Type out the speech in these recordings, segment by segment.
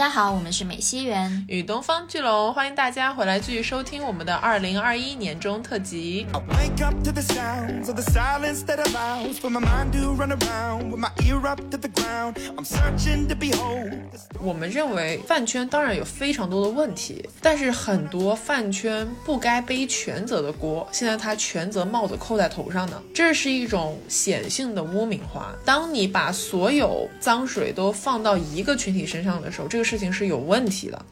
大家好，我们是美西园与东方巨龙，欢迎大家回来继续收听我们的二零二一年中特辑。我们认为饭圈当然有非常多的问题，但是很多饭圈不该背全责的锅，现在他全责帽子扣在头上呢，这是一种显性的污名化。当你把所有脏水都放到一个群体身上的时候，这个。事情是有问题的。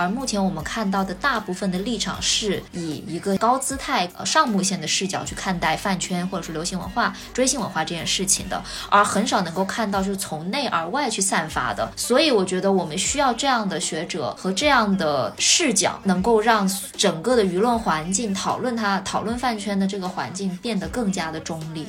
而目前我们看到的大部分的立场是以一个高姿态、上目线的视角去看待饭圈或者是流行文化、追星文化这件事情的，而很少能够看到就是从内而外去散发的。所以我觉得我们需要这样的学者和这样的视角，能够让整个的舆论环境讨论它、讨论饭圈的这个环境变得更加的中立。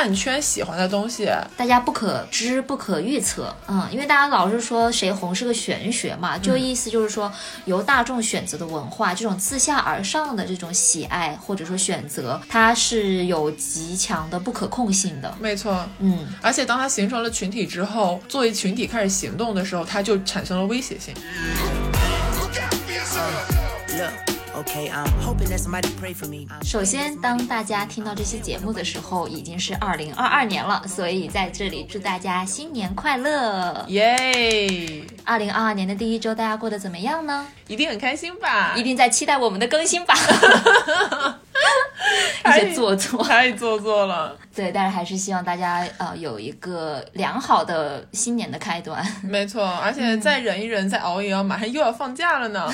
饭圈喜欢的东西，大家不可知、不可预测。嗯，因为大家老是说谁红是个玄学嘛，就意思就是说由大众选择的文化，这种自下而上的这种喜爱或者说选择，它是有极强的不可控性的。没错，嗯，而且当它形成了群体之后，作为群体开始行动的时候，它就产生了威胁性。首先，当大家听到这期节目的时候，已经是二零二二年了，所以在这里祝大家新年快乐，耶！二零二二年的第一周，大家过得怎么样呢？一定很开心吧？一定在期待我们的更新吧？一些做作，太做作了。对，但是还是希望大家呃有一个良好的新年的开端。没错，而且再忍一忍，再熬一熬，马上又要放假了呢。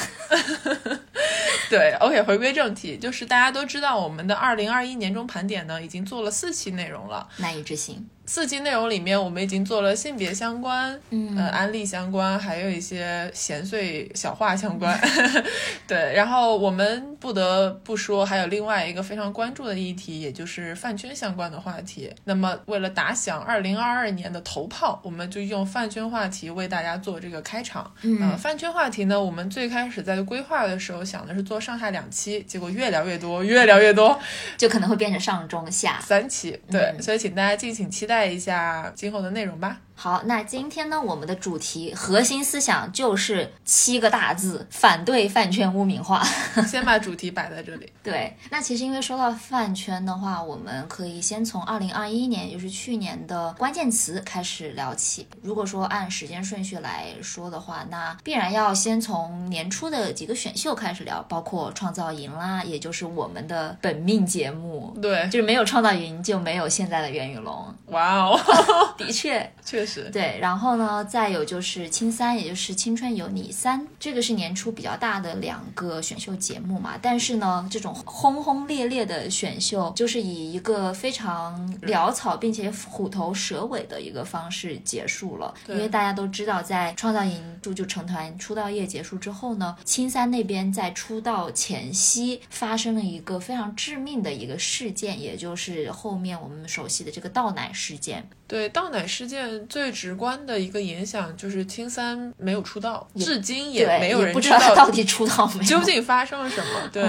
对，OK，回归正题，就是大家都知道我们的二零二一年中盘点呢，已经做了四期内容了，难以置信。四期内容里面，我们已经做了性别相关，嗯，呃，安利相关，还有一些闲碎小话相关。对，然后我们不得不说，还有另外一个非常关注的议题，也就是饭圈相关的话题。那么，为了打响二零二二年的头炮，我们就用饭圈话题为大家做这个开场。嗯，饭圈话题呢，我们最开始在规划的时候想的是做上下两期，结果越聊越多，越聊越多，就可能会变成上中下三期。对，所以请大家敬请期待。带一下今后的内容吧。好，那今天呢，我们的主题核心思想就是七个大字：反对饭圈污名化。先把主题摆在这里。对，那其实因为说到饭圈的话，我们可以先从二零二一年，也就是去年的关键词开始聊起。如果说按时间顺序来说的话，那必然要先从年初的几个选秀开始聊，包括创造营啦，也就是我们的本命节目。对，就是没有创造营就没有现在的袁宇龙。哇哦，的确，确实对。然后呢，再有就是青三，也就是青春有你三，这个是年初比较大的两个选秀节目嘛。但是呢，这种轰轰烈烈的选秀，就是以一个非常潦草并且虎头蛇尾的一个方式结束了。因为大家都知道，在创造营就就成团出道夜结束之后呢，青三那边在出道前夕发生了一个非常致命的一个事件，也就是后面我们熟悉的这个倒奶事件。对倒奶事件最直观的一个影响就是青三没有出道，至今也没有人知道到底出道没，究竟发生了什么？对。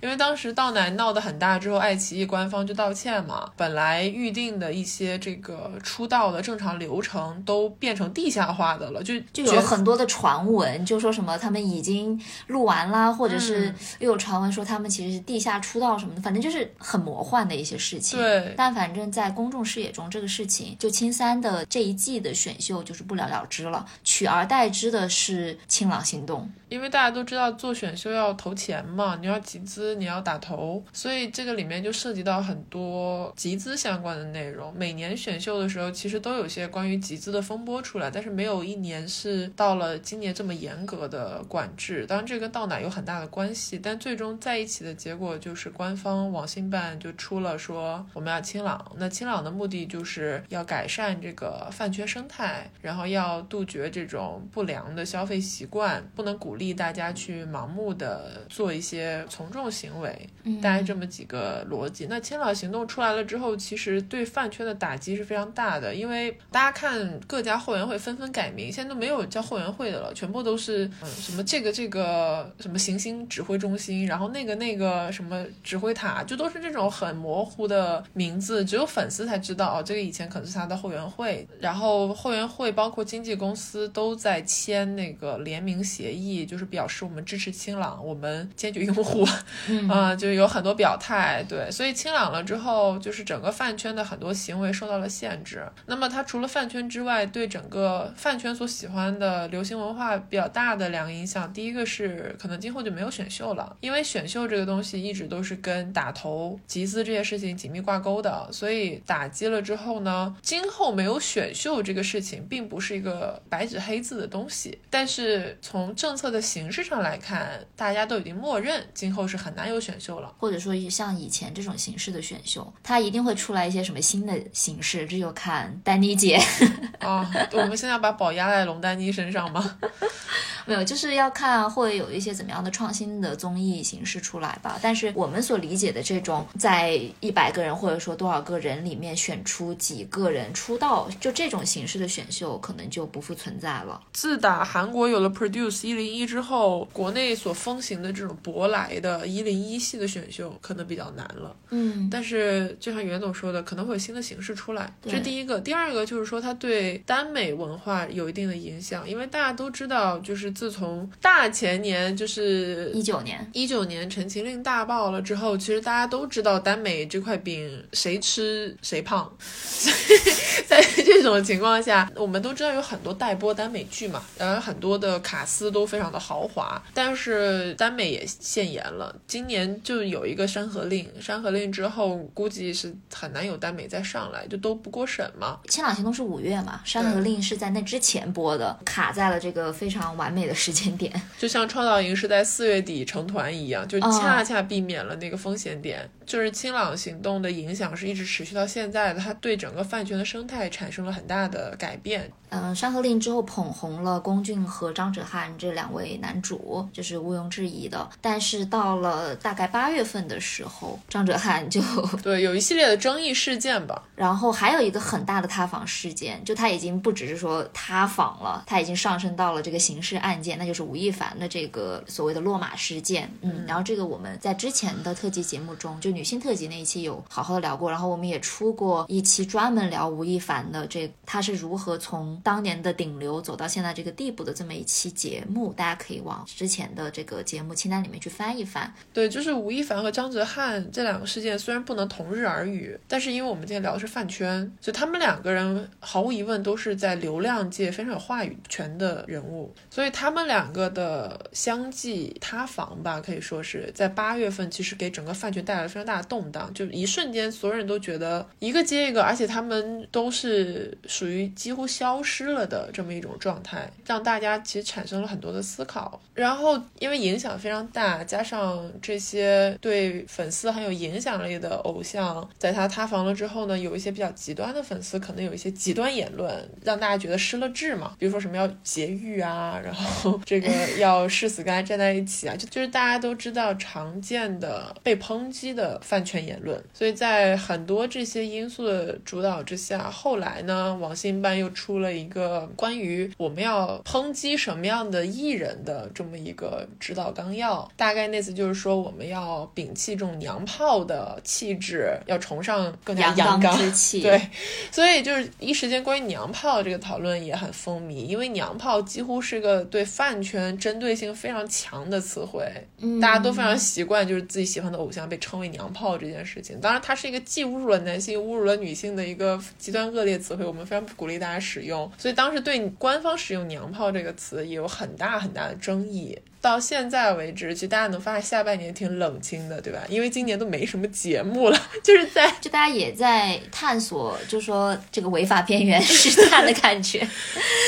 因为当时倒奶闹得很大之后，爱奇艺官方就道歉嘛。本来预定的一些这个出道的正常流程都变成地下化的了，就就有很多的传闻，就说什么他们已经录完啦，或者是又有传闻说他们其实是地下出道什么的，反正就是很魔幻的一些事情。对，但反正在公众视野中，这个事情就青三的这一季的选秀就是不了了之了，取而代之的是清朗行动。因为大家都知道做选秀要投钱嘛，你要集资。你要打头，所以这个里面就涉及到很多集资相关的内容。每年选秀的时候，其实都有些关于集资的风波出来，但是没有一年是到了今年这么严格的管制。当然，这跟倒奶有很大的关系，但最终在一起的结果就是官方网信办就出了说我们要清朗。那清朗的目的就是要改善这个饭圈生态，然后要杜绝这种不良的消费习惯，不能鼓励大家去盲目的做一些从众行为，嗯大概这么几个逻辑。那千岛行动出来了之后，其实对饭圈的打击是非常大的，因为大家看各家后援会纷纷改名，现在都没有叫后援会的了，全部都是嗯什么这个这个什么行星指挥中心，然后那个那个什么指挥塔，就都是这种很模糊的名字，只有粉丝才知道哦，这个以前可能是他的后援会。然后后援会包括经纪公司都在签那个联名协议，就是表示我们支持清朗，我们坚决拥护，嗯 啊、就有很多表态。对，所以清朗了之后，就是整个饭圈的很多行为受到了限制。那么它除了饭圈之外，对整个饭圈所喜欢的流行文化比较大的两个影响，第一个是可能今后就没有选秀了，因为选秀这个东西一直都是跟打头、集资这些事情紧密挂钩的，所以打击了之后呢，今后没有选秀这个事情，并不是一个白纸黑字的东西。但是从政策的形式上来看，大家都已经默认今后是很难有选秀了。或者说像以前这种形式的选秀，它一定会出来一些什么新的形式，这就看丹妮姐。啊，我们现在要把宝压在龙丹妮身上吗？没有，就是要看会有一些怎么样的创新的综艺形式出来吧。但是我们所理解的这种在一百个人或者说多少个人里面选出几个人出道，就这种形式的选秀可能就不复存在了。自打韩国有了 Produce 一零一之后，国内所风行的这种舶来的一零一系的选秀可能比较难了。嗯，但是就像袁总说的，可能会有新的形式出来，这是第一个。第二个就是说，它对耽美文化有一定的影响，因为大家都知道，就是自从大前年就是一九年，一九年《陈情令》大爆了之后，其实大家都知道耽美这块饼谁吃谁胖，所 以在这种情况下，我们都知道有很多待播耽美剧嘛，然后很多的卡司都非常的豪华，但是耽美也限严了。今年就有一个《山河令》，《山河令》之后估计是很难有耽美再上来，就都不过审嘛。《千岛行动》是五月嘛，《山河令》是在那之前播的，卡在了这个非常完美的时间点。就像创造营是在四月底成团一样，就恰恰避免了那个风险点。就是清朗行动的影响是一直持续到现在的，它对整个饭圈的生态产生了很大的改变。嗯，《山河令》之后捧红了龚俊和张哲瀚这两位男主，这是毋庸置疑的。但是到了大概八月份的时候，张哲瀚就，对，有一系列的争议事件吧。然后还有一个很大的塌房事件，就他已经不只是说塌房了，他已经上升到了这个刑事案件，那就是吴亦凡的这个所谓的落马事件。嗯，然后这个我们在之前的特辑节目中，就女性特辑那一期有好好的聊过，然后我们也出过一期专门聊吴亦凡的这他是如何从当年的顶流走到现在这个地步的这么一期节目，大家可以往之前的这个节目清单里面去翻一翻。对，就是吴亦凡和张哲瀚这两个事件虽然不能同日而语，但是因为我们今天聊的是饭圈，所以他们两个人毫无疑问都是在流量界非常有话语权的人物，所以他们两个的相继塌房吧，可以说是在八月份，其实给整个饭圈带来了非常大动荡，就一瞬间所有人都觉得一个接一个，而且他们都是属于几乎消失了的这么一种状态，让大家其实产生了很多的思考。然后因为影响非常大，加上这些对粉丝很有影响力的偶像，在他塌房了之后呢，有一些比较极端的粉丝可能有一些极端言论，让大家觉得失了智嘛，比如说什么要节育啊，然后这个要誓死跟他站在一起啊，就就是大家都知道常见的被抨击的饭圈言论，所以在很多这些因素的主导之下，后来呢，网信办又出了一个关于我们要抨击什么样的艺人的这么一个指导纲要，大概那次就是说我们要摒弃这种娘炮的气质，要崇尚更加阳刚之 气。对，所以就是一时间关于娘炮这个讨论也很风靡，因为娘炮几乎是个对饭圈针对性非常强的词汇，嗯大家都非常习惯就是自己喜欢的偶像被称为娘炮这件事情。当然，它是一个既侮辱了男性、侮辱了女性的一个极端恶劣词汇，我们非常不鼓励大家使用。所以当时对官方使用“娘炮”这个词也有很大很大的争议。到到现在为止，其实大家能发现下半年挺冷清的，对吧？因为今年都没什么节目了，就是在就大家也在探索，就说这个违法边缘 试探的感觉。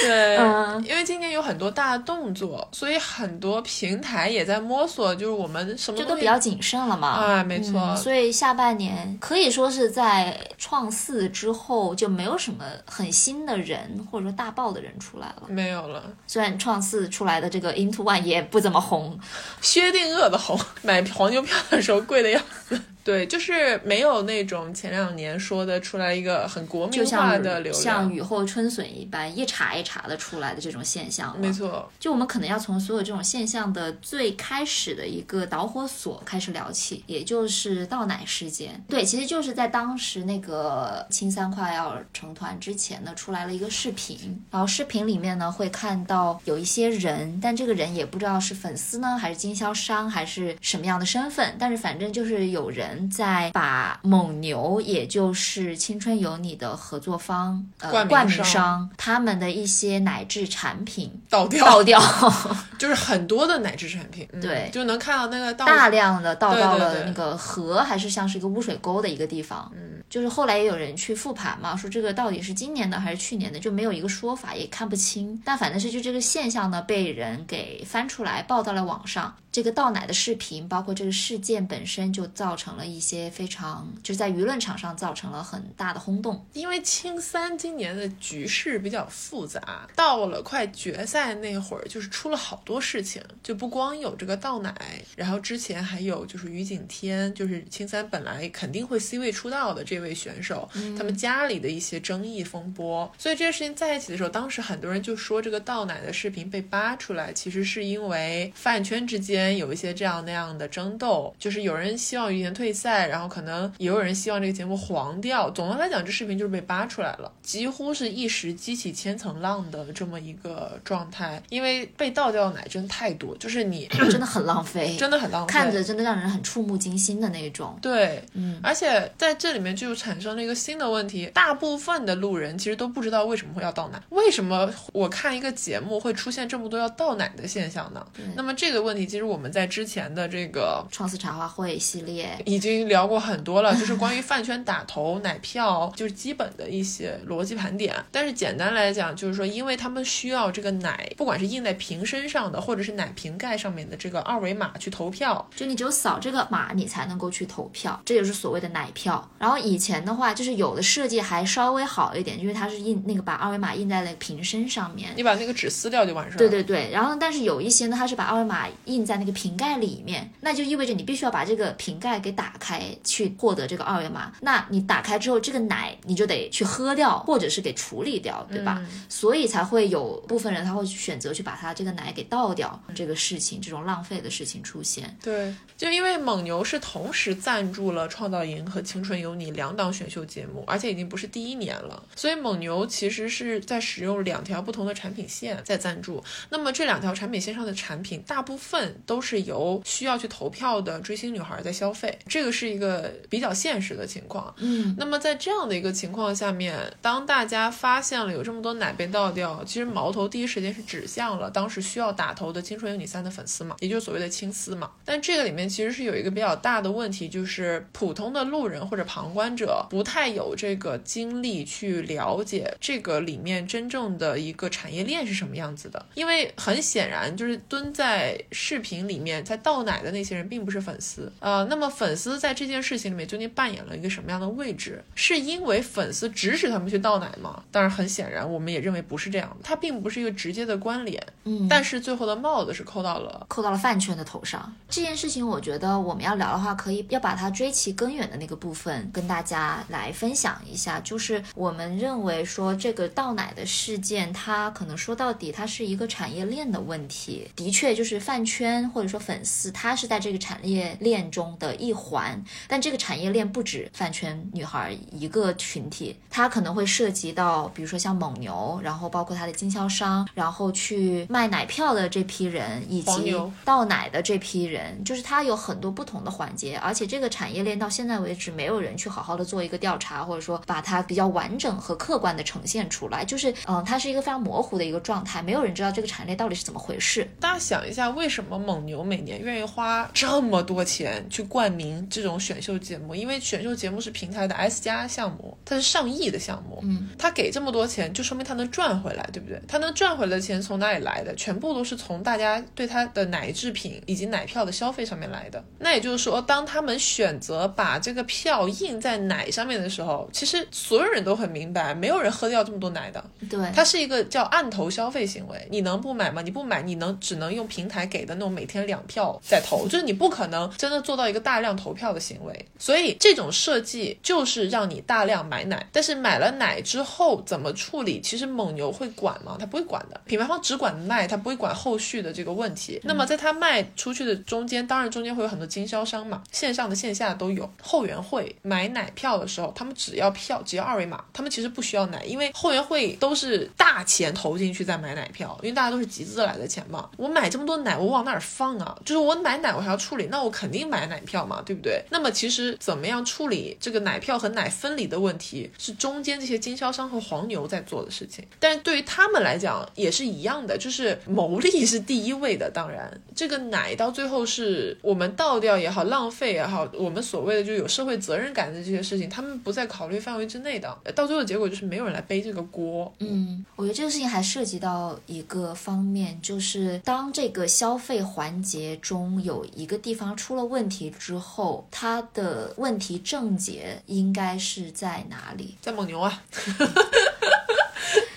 对，嗯因为今年有很多大动作，所以很多平台也在摸索，就是我们什么就都比较谨慎了嘛。啊，没错。嗯，所以下半年可以说是在创四之后就没有什么很新的人或者说大爆的人出来了。没有了，虽然创四出来的这个 Into One 也不怎么红，薛定谔的红，买黄牛票的时候贵的要死。对，就是没有那种前两年说的出来一个很国民化的流像量。雨后春笋一般一茬一茬的出来的这种现象。没错，就我们可能要从所有这种现象的最开始的一个导火索开始聊起，也就是倒奶事件。对，其实就是在当时那个青三快要成团之前呢，出来了一个视频，然后视频里面呢会看到有一些人，但这个人也不知道是粉丝呢，还是经销商，还是什么样的身份，但是反正就是有人在把蒙牛，也就是青春有你的合作方，呃，冠名商商他们的一些奶制产品倒掉倒掉，就是很多的奶制产品，嗯对就能看到那个倒大量的倒到了那个河，还是像是一个污水沟的一个地方。嗯，就是后来也有人去复盘嘛，说这个到底是今年的还是去年的，就没有一个说法，也看不清。但反正是就这个现象呢，被人给翻出来报到了网上。这个倒奶的视频，包括这个事件本身，就造成了一些非常，就是在舆论场上造成了很大的轰动。因为青三今年的局势比较复杂，到了快决赛那会儿，就是出了好多事情，就不光有这个倒奶，然后之前还有就是于景天，就是青三本来肯定会 C 位出道的这位选手，他们家里的一些争议风波，所以这些事情在一起的时候，当时很多人就说这个倒奶的视频被扒出来，其实是因为饭圈之间有一些这样那样的争斗，就是有人希望于言退赛，然后可能也有人希望这个节目黄掉。总的来讲，这视频就是被扒出来了，几乎是一时激起千层浪的这么一个状态。因为被倒掉的奶真的太多，就是你 真的很浪费，真的很浪费，看着真的让人很触目惊心的那种。对，嗯，而且在这里面就产生了一个新的问题，大部分的路人其实都不知道为什么会要倒奶，为什么我看一个节目会出现这么多要倒奶的现象呢？那么这个问题其实我们在之前的这个创思茶话会系列，已经聊过很多了，就是关于饭圈打头、奶票，就是基本的一些逻辑盘点。但是简单来讲，就是说，因为他们需要这个奶，不管是印在瓶身上的，或者是奶瓶盖上面的这个二维码去投票，就你只有扫这个码，你才能够去投票，这就是所谓的奶票。然后以前的话，就是有的设计还稍微好一点，因为它是印那个把二维码印在了瓶身上面。你把那个纸撕掉就完事儿了。对对对，然后但是有一些呢，它是把二维码印在那个瓶盖里面，那就意味着你必须要把这个瓶盖给打开去获得这个二维码。那你打开之后，这个奶你就得去喝掉，或者是给处理掉，对吧？所以才会有部分人他会选择去把它这个奶给倒掉，这个事情，这种浪费的事情出现。对，就因为蒙牛是同时赞助了《创造营》和《青春有你》两档选秀节目，而且已经不是第一年了，所以蒙牛其实是在使用两条不同的产品线在赞助。那么这两条产品线上的产品，大部分都是由需要去投票的追星女孩在消费，这个是一个比较现实的情况。嗯，那么在这样的一个情况下面，当大家发现了有这么多奶被倒掉，其实矛头第一时间是指向了当时需要打头的《青春有你三》的粉丝嘛，也就是所谓的青丝嘛。但这个里面其实是有一个比较大的问题，就是普通的路人或者旁观者不太有这个精力去了解这个里面真正的一个产业链是什么样子的，因为很显然就是蹲在视频里面在倒奶的那些人并不是粉丝啊、呃那么粉丝在这件事情里面究竟扮演了一个什么样的位置？是因为粉丝指使他们去倒奶吗？当然，很显然我们也认为不是这样的，它并不是一个直接的关联。嗯但是最后的帽子是扣到了扣到了饭圈的头上。这件事情，我觉得我们要聊的话，可以要把它追其根源的那个部分跟大家来分享一下。就是我们认为说这个倒奶的事件，它可能说到底它是一个产业链的问题。的确，就是饭圈或者说粉丝，他是在这个产业链中的一环，但这个产业链不止饭圈女孩一个群体，它可能会涉及到，比如说像蒙牛，然后包括它的经销商，然后去卖奶票的这批人，以及倒奶的这批人，就是它有很多不同的环节，而且这个产业链到现在为止，没有人去好好的做一个调查，或者说把它比较完整和客观的呈现出来，就是嗯，它是一个非常模糊的一个状态，没有人知道这个产业链到底是怎么回事。大家想一下，为什么蒙牛每年愿意花这么多钱去冠名这种选秀节目？因为选秀节目是平台的 S 加项目，它是上亿的项目，嗯，他给这么多钱，就说明他能赚回来，对不对？他能赚回来的钱从哪里来的？全部都是从大家对他的奶制品以及奶票的消费上面来的。那也就是说，当他们选择把这个票印在奶上面的时候，其实所有人都很明白，没有人喝掉这么多奶的。对，它是一个叫按头消费行为，你能不买吗？你不买，你能只能用平台给的那种每天两票在投，就是你不可能真的做到一个大量投票的行为。所以这种设计就是让你大量买奶，但是买了奶之后怎么处理，其实蒙牛会管吗？他不会管的，品牌方只管卖，他不会管后续的这个问题。那么在他卖出去的中间，当然中间会有很多经销商嘛，线上的线下都有。后援会买奶票的时候，他们只要票，只要二维码，他们其实不需要奶，因为后援会都是大钱投进去再买奶票，因为大家都是集资来的钱嘛。我买这么多奶，我往哪儿放啊？就是我买奶我还要处理，那我肯定买奶票嘛，对不对？那么其实怎么样处理这个奶票和奶分离的问题，是中间这些经销商和黄牛在做的事情。但是对于他们来讲也是一样的，就是牟利是第一位的。当然，这个奶到最后是我们倒掉也好，浪费也好，我们所谓的就有社会责任感的这些事情，他们不在考虑范围之内的。到最后的结果就是没有人来背这个锅。嗯，我觉得这个事情还涉及到一个方面，就是当这个消费环节中有一个地方出了问题之后，它的问题症结应该是在哪里？在蒙牛啊。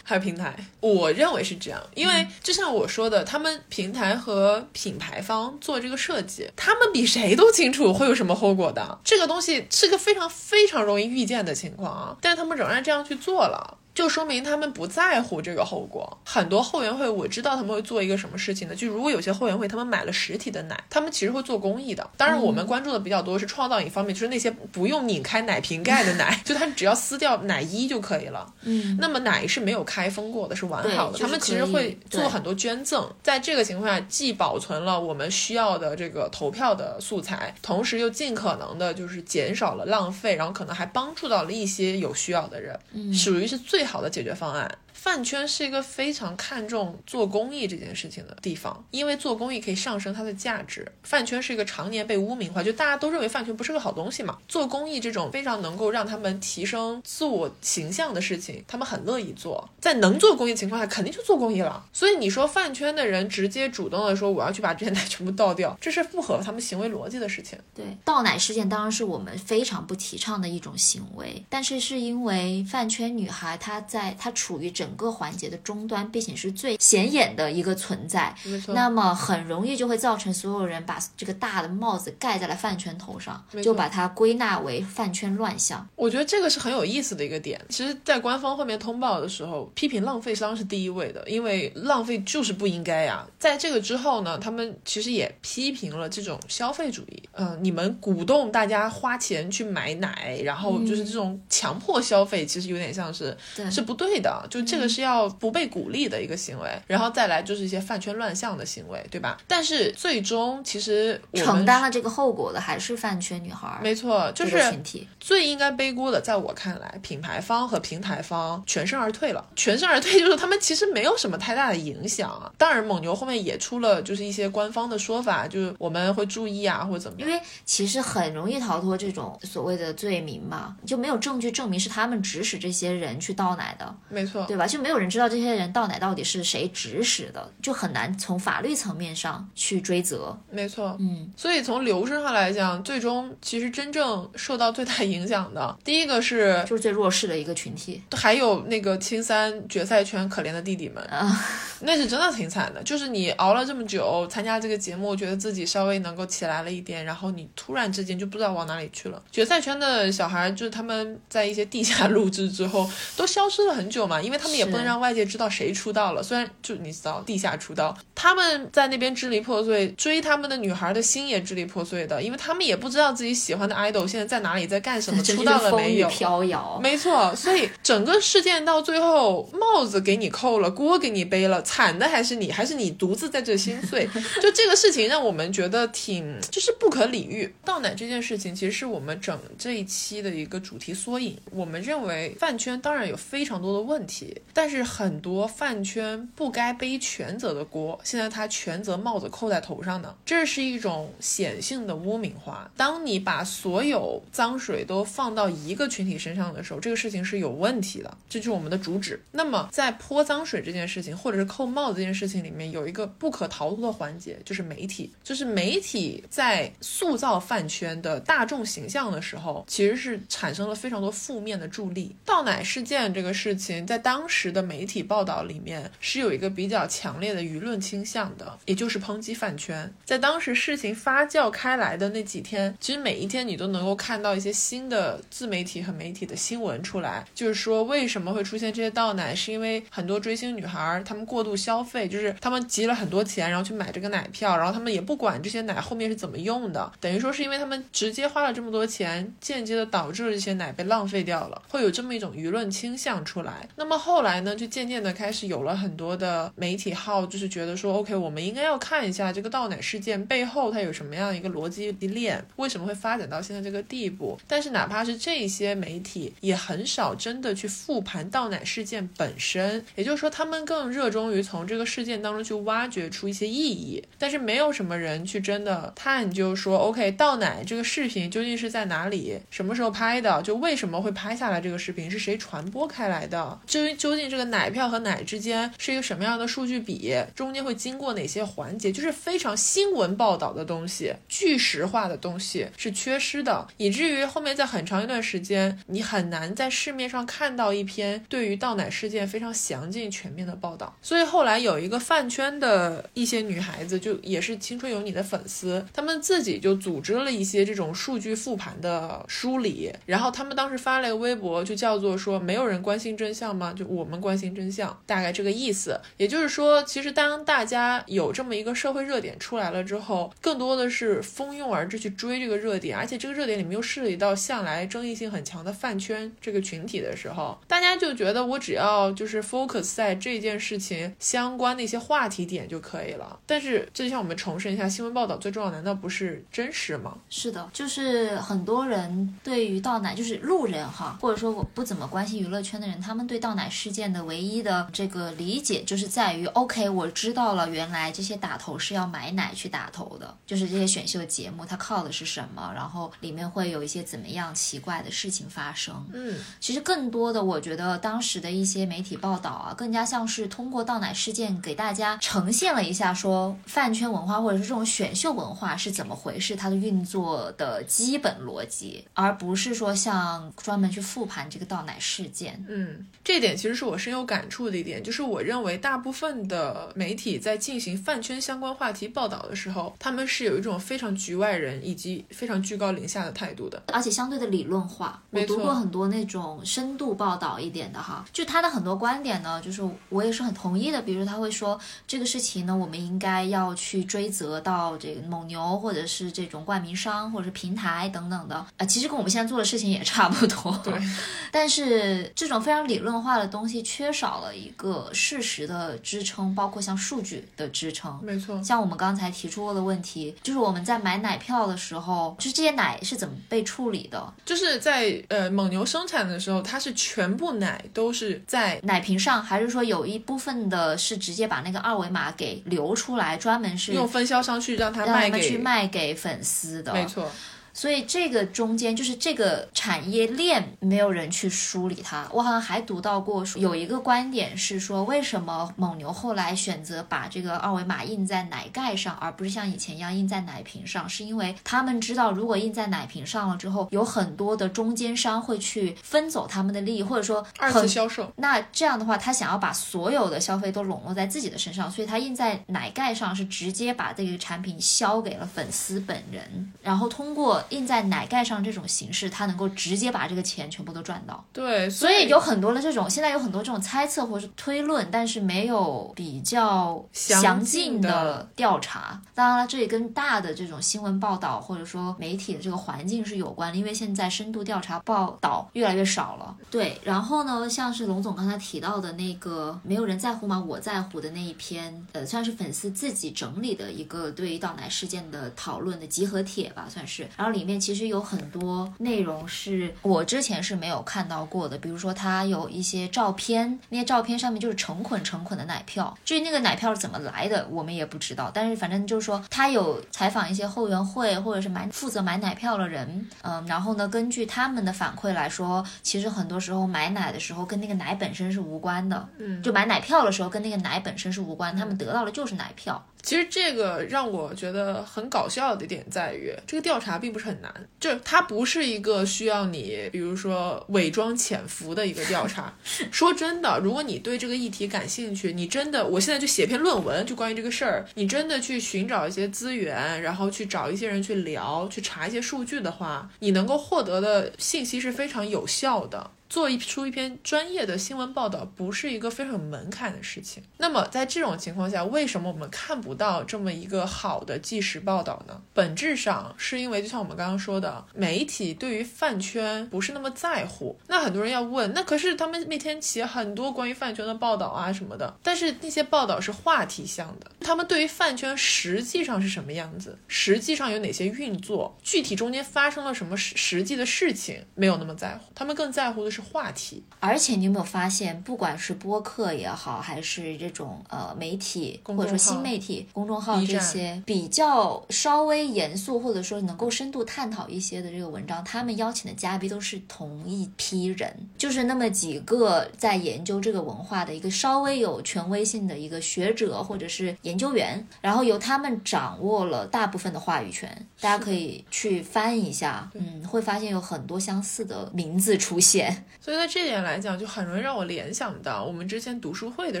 还有平台，我认为是这样，因为就像我说的，他们平台和品牌方做这个设计，他们比谁都清楚会有什么后果的。这个东西是个非常非常容易预见的情况啊，但是他们仍然这样去做了。就说明他们不在乎这个后果。很多后援会我知道他们会做一个什么事情呢？就如果有些后援会他们买了实体的奶，他们其实会做公益的。当然，我们关注的比较多是创造营方面，就是那些不用拧开奶瓶盖的奶，就他只要撕掉奶衣就可以了。嗯，那么奶是没有开封过的，是完好的。就是他们其实会做很多捐赠，在这个情况下，既保存了我们需要的这个投票的素材，同时又尽可能的就是减少了浪费，然后可能还帮助到了一些有需要的人，嗯属于是最最好的解决方案。饭圈是一个非常看重做公益这件事情的地方，因为做公益可以上升它的价值。饭圈是一个常年被污名化，就大家都认为饭圈不是个好东西嘛。做公益这种非常能够让他们提升自我形象的事情，他们很乐意做。在能做公益情况下，肯定就做公益了。所以你说饭圈的人直接主动的说我要去把这些奶全部倒掉，这是不合他们行为逻辑的事情。对，倒奶事件当然是我们非常不提倡的一种行为，但是是因为饭圈女孩她在她处于整个环节的终端，并且是最显眼的一个存在。那么很容易就会造成所有人把这个大的帽子盖在了饭圈头上就把它归纳为饭圈乱象。我觉得这个是很有意思的一个点。其实，在官方后面通报的时候，批评浪费商是第一位的，因为浪费就是不应该呀。在这个之后呢，他们其实也批评了这种消费主义。嗯、你们鼓动大家花钱去买奶，然后就是这种强迫消费，其实有点像是对是不对的。就这个是要不被鼓励的一个行为。然后再来就是一些饭圈乱象的行为，对吧？但是最终其实承担了这个后果的还是饭圈女孩儿没错，就是群体。最应该背锅的，在我看来，品牌方和平台方全身而退了。全身而退就是他们其实没有什么太大的影响啊。当然，蒙牛后面也出了就是一些官方的说法，就是我们会注意啊，或者怎么样。因为其实很容易逃脱这种所谓的罪名嘛，就没有证据证明是他们指使这些人去倒奶的，没错，对吧？就没有人知道这些人到奶到底是谁指使的，就很难从法律层面上去追责。没错。嗯，所以从流程上来讲，最终其实真正受到最大影响的，第一个是就是最弱势的一个群体。还有那个青三决赛圈可怜的弟弟们。啊，那是真的挺惨的。就是你熬了这么久，参加这个节目，觉得自己稍微能够起来了一点，然后你突然之间就不知道往哪里去了。决赛圈的小孩，就是他们在一些地下 录制之后，都消失了很久嘛，因为他们也不能让外界知道谁出道了。虽然就你知道地下出道，他们在那边支离破碎，追他们的女孩的心也支离破碎的，因为他们也不知道自己喜欢的 idol 现在在哪里，在干什么，出道了没有？飘摇，没错。所以整个事件到最后，帽子给你扣了，锅给你背了，惨的还是你，还是你独自在这心碎。就这个事情让我们觉得挺就是不可理喻。倒奶这件事情其实是我们整这一期的一个主题缩影。我们认为饭圈当然有非常多的问题，但是很多饭圈不该背全责的锅，现在他全责帽子扣在头上呢，这是一种显性的污名化。当你把所有脏水都放到一个群体身上的时候，这个事情是有问题的，这就是我们的主旨。那么在泼脏水这件事情，或者是扣帽子这件事情里面，有一个不可逃脱的环节，就是媒体，就是媒体在塑造饭圈的大众形象的时候，其实是产生了非常多负面的助力。倒奶事件这个事情，在当时时的媒体报道里面是有一个比较强烈的舆论倾向的，也就是抨击饭圈。在当时事情发酵开来的那几天，其实每一天你都能够看到一些新的自媒体和媒体的新闻出来，就是说为什么会出现这些倒奶，是因为很多追星女孩她们过度消费，就是她们集了很多钱，然后去买这个奶票，然后她们也不管这些奶后面是怎么用的，等于说是因为她们直接花了这么多钱，间接的导致了这些奶被浪费掉了，会有这么一种舆论倾向出来。那么后来呢，就渐渐的开始有了很多的媒体号，就是觉得说，OK，我们应该要看一下这个倒奶事件背后它有什么样一个逻辑链，为什么会发展到现在这个地步。但是哪怕是这些媒体，也很少真的去复盘倒奶事件本身，也就是说，他们更热衷于从这个事件当中去挖掘出一些意义，但是没有什么人去真的探究说，OK，倒奶这个视频究竟是在哪里，什么时候拍的，就为什么会拍下来这个视频，是谁传播开来的，究究竟这个奶票和奶之间是一个什么样的数据比，中间会经过哪些环节，就是非常新闻报道的东西，巨实化的东西是缺失的，以至于后面在很长一段时间，你很难在市面上看到一篇对于倒奶事件非常详尽全面的报道。所以后来有一个饭圈的一些女孩子，就也是青春有你的粉丝，她们自己就组织了一些这种数据复盘的梳理，然后他们当时发了一个微博，就叫做说没有人关心真相吗？就我我们关心真相，大概这个意思。也就是说，其实当大家有这么一个社会热点出来了之后，更多的是蜂拥而至去追这个热点，而且这个热点里面又涉及到向来争议性很强的饭圈这个群体的时候，大家就觉得我只要就是 focus 在这件事情相关的一些话题点就可以了。但是，这就像我们重申一下，新闻报道最重要，难道不是真实吗？是的，就是很多人对于倒奶，就是路人哈，或者说我不怎么关心娱乐圈的人，他们对倒奶事件的唯一的这个理解，就是在于 OK，我知道了，原来这些打头是要买奶去打头的，就是这些选秀节目它靠的是什么，然后里面会有一些怎么样奇怪的事情发生。嗯，其实更多的，我觉得当时的一些媒体报道啊，更加像是通过倒奶事件给大家呈现了一下，说饭圈文化或者是这种选秀文化是怎么回事，它的运作的基本逻辑，而不是说像专门去复盘这个倒奶事件。嗯，这点其实是我深有感触的一点，就是我认为大部分的媒体在进行饭圈相关话题报道的时候，他们是有一种非常局外人以及非常居高临下的态度的，而且相对的理论化。我读过很多那种深度报道一点的哈，就他的很多观点呢，就是我也是很同意的。比如他会说这个事情呢，我们应该要去追责到这个蒙牛或者是这种冠名商或者是平台等等的啊，其实跟我们现在做的事情也差不多。对，但是这种非常理论化的东西缺少了一个事实的支撑，包括像数据的支撑。没错，像我们刚才提出过的问题，就是我们在买奶票的时候，就是这些奶是怎么被处理的？就是在呃蒙牛生产的时候，它是全部奶都是在奶瓶上，还是说有一部分的是直接把那个二维码给留出来，专门是用分销商去让他卖给去卖给粉丝的？没错。所以这个中间就是这个产业链没有人去梳理它。我好像还读到过，有一个观点是说，为什么蒙牛后来选择把这个二维码印在奶盖上，而不是像以前一样印在奶瓶上，是因为他们知道，如果印在奶瓶上了之后，有很多的中间商会去分走他们的利益，或者说二次销售。那这样的话，他想要把所有的消费都笼络在自己的身上，所以他印在奶盖上是直接把这个产品销给了粉丝本人，然后通过印在奶盖上这种形式，他能够直接把这个钱全部都赚到。对，所以有很多的这种，现在有很多这种猜测或者是推论，但是没有比较详尽的调查。当然了，这也跟大的这种新闻报道或者说媒体的这个环境是有关的，因为现在深度调查报道越来越少了。对，然后呢，像是龙总刚才提到的那个“没有人在乎吗？我在乎”的那一篇，呃，算是粉丝自己整理的一个对于倒奶事件的讨论的集合帖吧，算是。然后里面其实有很多内容是我之前是没有看到过的，比如说它有一些照片，那些照片上面就是成捆成捆的奶票。至于那个奶票是怎么来的，我们也不知道。但是反正就是说，他有采访一些后援会或者是买负责买奶票的人，嗯，然后呢，根据他们的反馈来说，其实很多时候买奶的时候跟那个奶本身是无关的，嗯，就买奶票的时候跟那个奶本身是无关，他们得到的就是奶票。其实这个让我觉得很搞笑的一点在于，这个调查并不是很难，就是它不是一个需要你，比如说伪装潜伏的一个调查。说真的，如果你对这个议题感兴趣，你真的，我现在就写篇论文，就关于这个事儿，你真的去寻找一些资源，然后去找一些人去聊，去查一些数据的话，你能够获得的信息是非常有效的。做一出一篇专业的新闻报道，不是一个非常有门槛的事情。那么在这种情况下，为什么我们看不到这么一个好的纪实报道呢？本质上是因为，就像我们刚刚说的，媒体对于饭圈不是那么在乎。那很多人要问，那可是他们每天写很多关于饭圈的报道啊什么的，但是那些报道是话题向的，他们对于饭圈实际上是什么样子，实际上有哪些运作，具体中间发生了什么实实际的事情，没有那么在乎，他们更在乎的是。话题，而且你有没有发现，不管是播客也好，还是这种呃媒体或者说新媒体公众号这些比较稍微严肃或者说能够深度探讨一些的这个文章，他们邀请的嘉宾都是同一批人，就是那么几个在研究这个文化的一个稍微有权威性的一个学者或者是研究员，然后由他们掌握了大部分的话语权。大家可以去翻一下，嗯，会发现有很多相似的名字出现。所以在这点来讲，就很容易让我联想到我们之前读书会的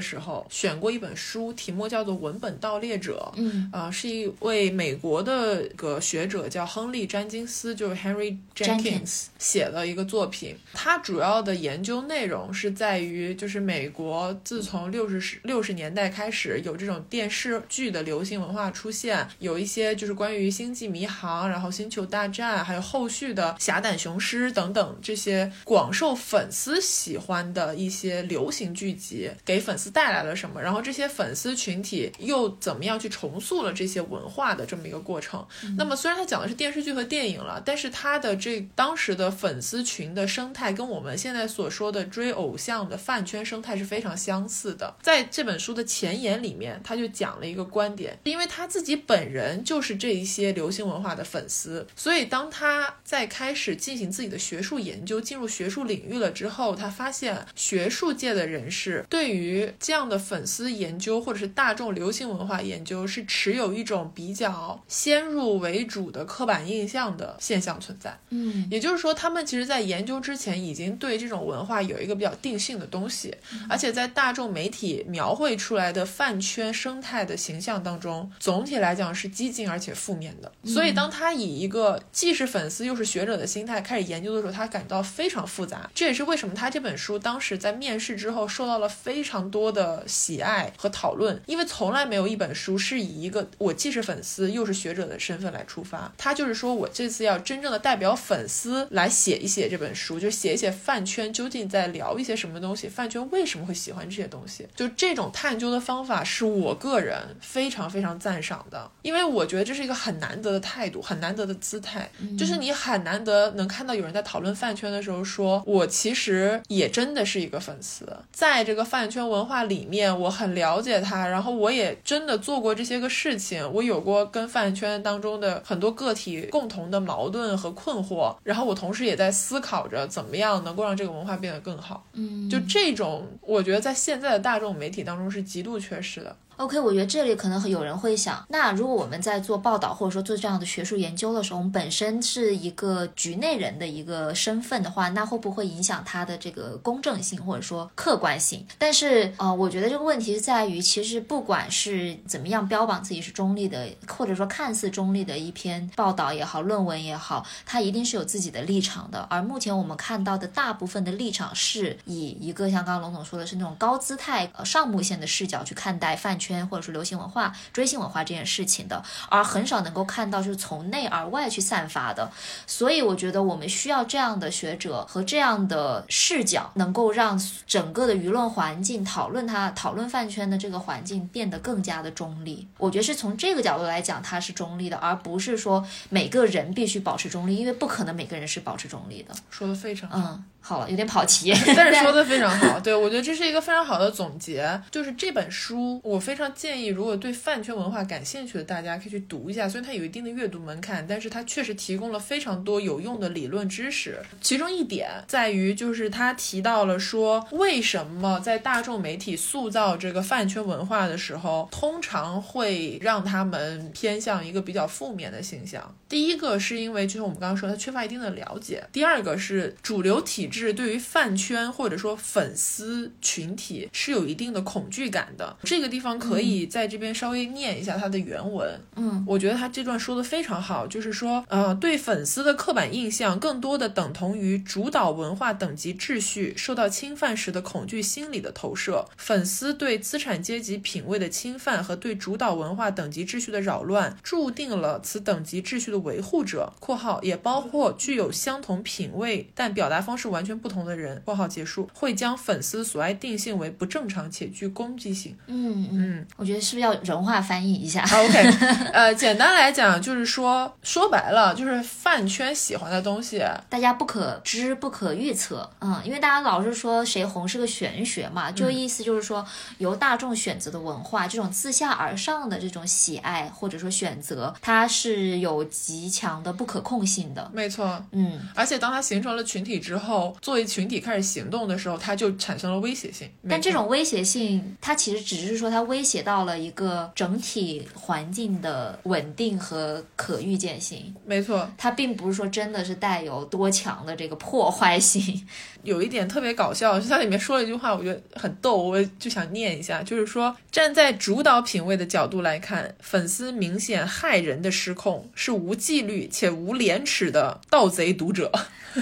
时候选过一本书，题目叫做《文本盗猎者》。嗯，啊，是一位美国的个学者叫亨利·詹金斯，就是 Henry Jenkins 写的一个作品。他主要的研究内容是在于，就是美国自从六十六十年代开始有这种电视剧的流行文化出现，有一些就是关于星际迷航，然后星球大战，还有后续的侠胆雄狮等等这些广受。粉丝喜欢的一些流行剧集给粉丝带来了什么？然后这些粉丝群体又怎么样去重塑了这些文化的这么一个过程？那么虽然它讲的是电视剧和电影了，但是它的这当时的粉丝群的生态跟我们现在所说的追偶像的饭圈生态是非常相似的。在这本书的前言里面，他就讲了一个观点，因为他自己本人就是这一些流行文化的粉丝，所以当他在开始进行自己的学术研究，进入学术领域。了之后，他发现学术界的人士对于这样的粉丝研究或者是大众流行文化研究是持有一种比较先入为主的刻板印象的现象存在。嗯，也就是说，他们其实在研究之前已经对这种文化有一个比较定性的东西，而且在大众媒体描绘出来的饭圈生态的形象当中，总体来讲是激进而且负面的。所以，当他以一个既是粉丝又是学者的心态开始研究的时候，他感到非常复杂。这也是为什么他这本书当时在面世之后受到了非常多的喜爱和讨论，因为从来没有一本书是以一个我既是粉丝又是学者的身份来出发。他就是说我这次要真正的代表粉丝来写一写这本书，就写一写饭圈究竟在聊一些什么东西，饭圈为什么会喜欢这些东西。就这种探究的方法是我个人非常非常赞赏的，因为我觉得这是一个很难得的态度，很难得的姿态，就是你很难得能看到有人在讨论饭圈的时候说我。我其实也真的是一个粉丝，在这个饭圈文化里面，我很了解他，然后我也真的做过这些个事情，我有过跟饭圈当中的很多个体共同的矛盾和困惑，然后我同时也在思考着怎么样能够让这个文化变得更好。嗯，就这种，我觉得在现在的大众媒体当中是极度缺失的。OK，我觉得这里可能有人会想，那如果我们在做报道或者说做这样的学术研究的时候，我们本身是一个局内人的一个身份的话，那会不会影响它的这个公正性或者说客观性？但是呃，我觉得这个问题是在于，其实不管是怎么样标榜自己是中立的，或者说看似中立的一篇报道也好，论文也好，它一定是有自己的立场的。而目前我们看到的大部分的立场是以一个像刚刚龙总说的是那种高姿态、呃上目线的视角去看待饭圈或者说流行文化、追星文化这件事情的，而很少能够看到就是从内而外去散发的。所以我觉得我们需要这样的学者和这样的视角，能够让整个的舆论环境讨论它、讨论饭圈的这个环境变得更加的中立。我觉得是从这个角度来讲，它是中立的，而不是说每个人必须保持中立，因为不可能每个人是保持中立的。说的非常好。嗯，好了，有点跑题，但是说的非常好，对我觉得这是一个非常好的总结。就是这本书，我非常建议，如果对饭圈文化感兴趣的大家可以去读一下。虽然它有一定的阅读门槛，但是它确实提供了非常多有用的理论知识。其中一点在于，就是他提到了说，为什么在大众媒体塑造这个饭圈文化的时候，通常会让他们偏向一个比较负面的形象。第一个是因为，就是我们刚刚说，他缺乏一定的了解；第二个是主流体制对于饭圈或者说粉丝群体是有一定的恐惧感的。这个地方可以在这边稍微念一下它的原文。嗯，我觉得他这段说的非常好，就是说，呃，对粉丝的刻板印象更多的等同于主导文化等级秩序受到侵犯时的恐惧心理的投射。粉丝对资产阶级品位的侵犯和对主导文化等级秩序的扰乱，注定了此等级秩序的维护者（括号也包括具有相同品位但表达方式完全不同的人）（括号结束）会将粉丝所爱定性为不正常且具攻击性。嗯嗯，我觉得是不是要人话翻译一下？OK，呃，简单来讲就是说，说白了就是饭圈喜欢的东西，大家不可知、不可预测，嗯，因为大家老是说谁红是个玄学嘛，就意思就是说由大众选择的文化，这种自下而上的这种喜爱或者说选择，它是有极强的不可控性的。没错。嗯，而且当它形成了群体之后，作为群体开始行动的时候，它就产生了威胁性。但这种威胁性，它其实只是说它威胁到了一个整体环境的稳定和可预见性，没错，它并不是说真的是带有多强的这个破坏性。有一点特别搞笑，就它里面说了一句话，我觉得很逗，我就想念一下，就是说，站在主导品味的角度来看，粉丝明显害人的失控，是无纪律且无廉耻的盗贼读者。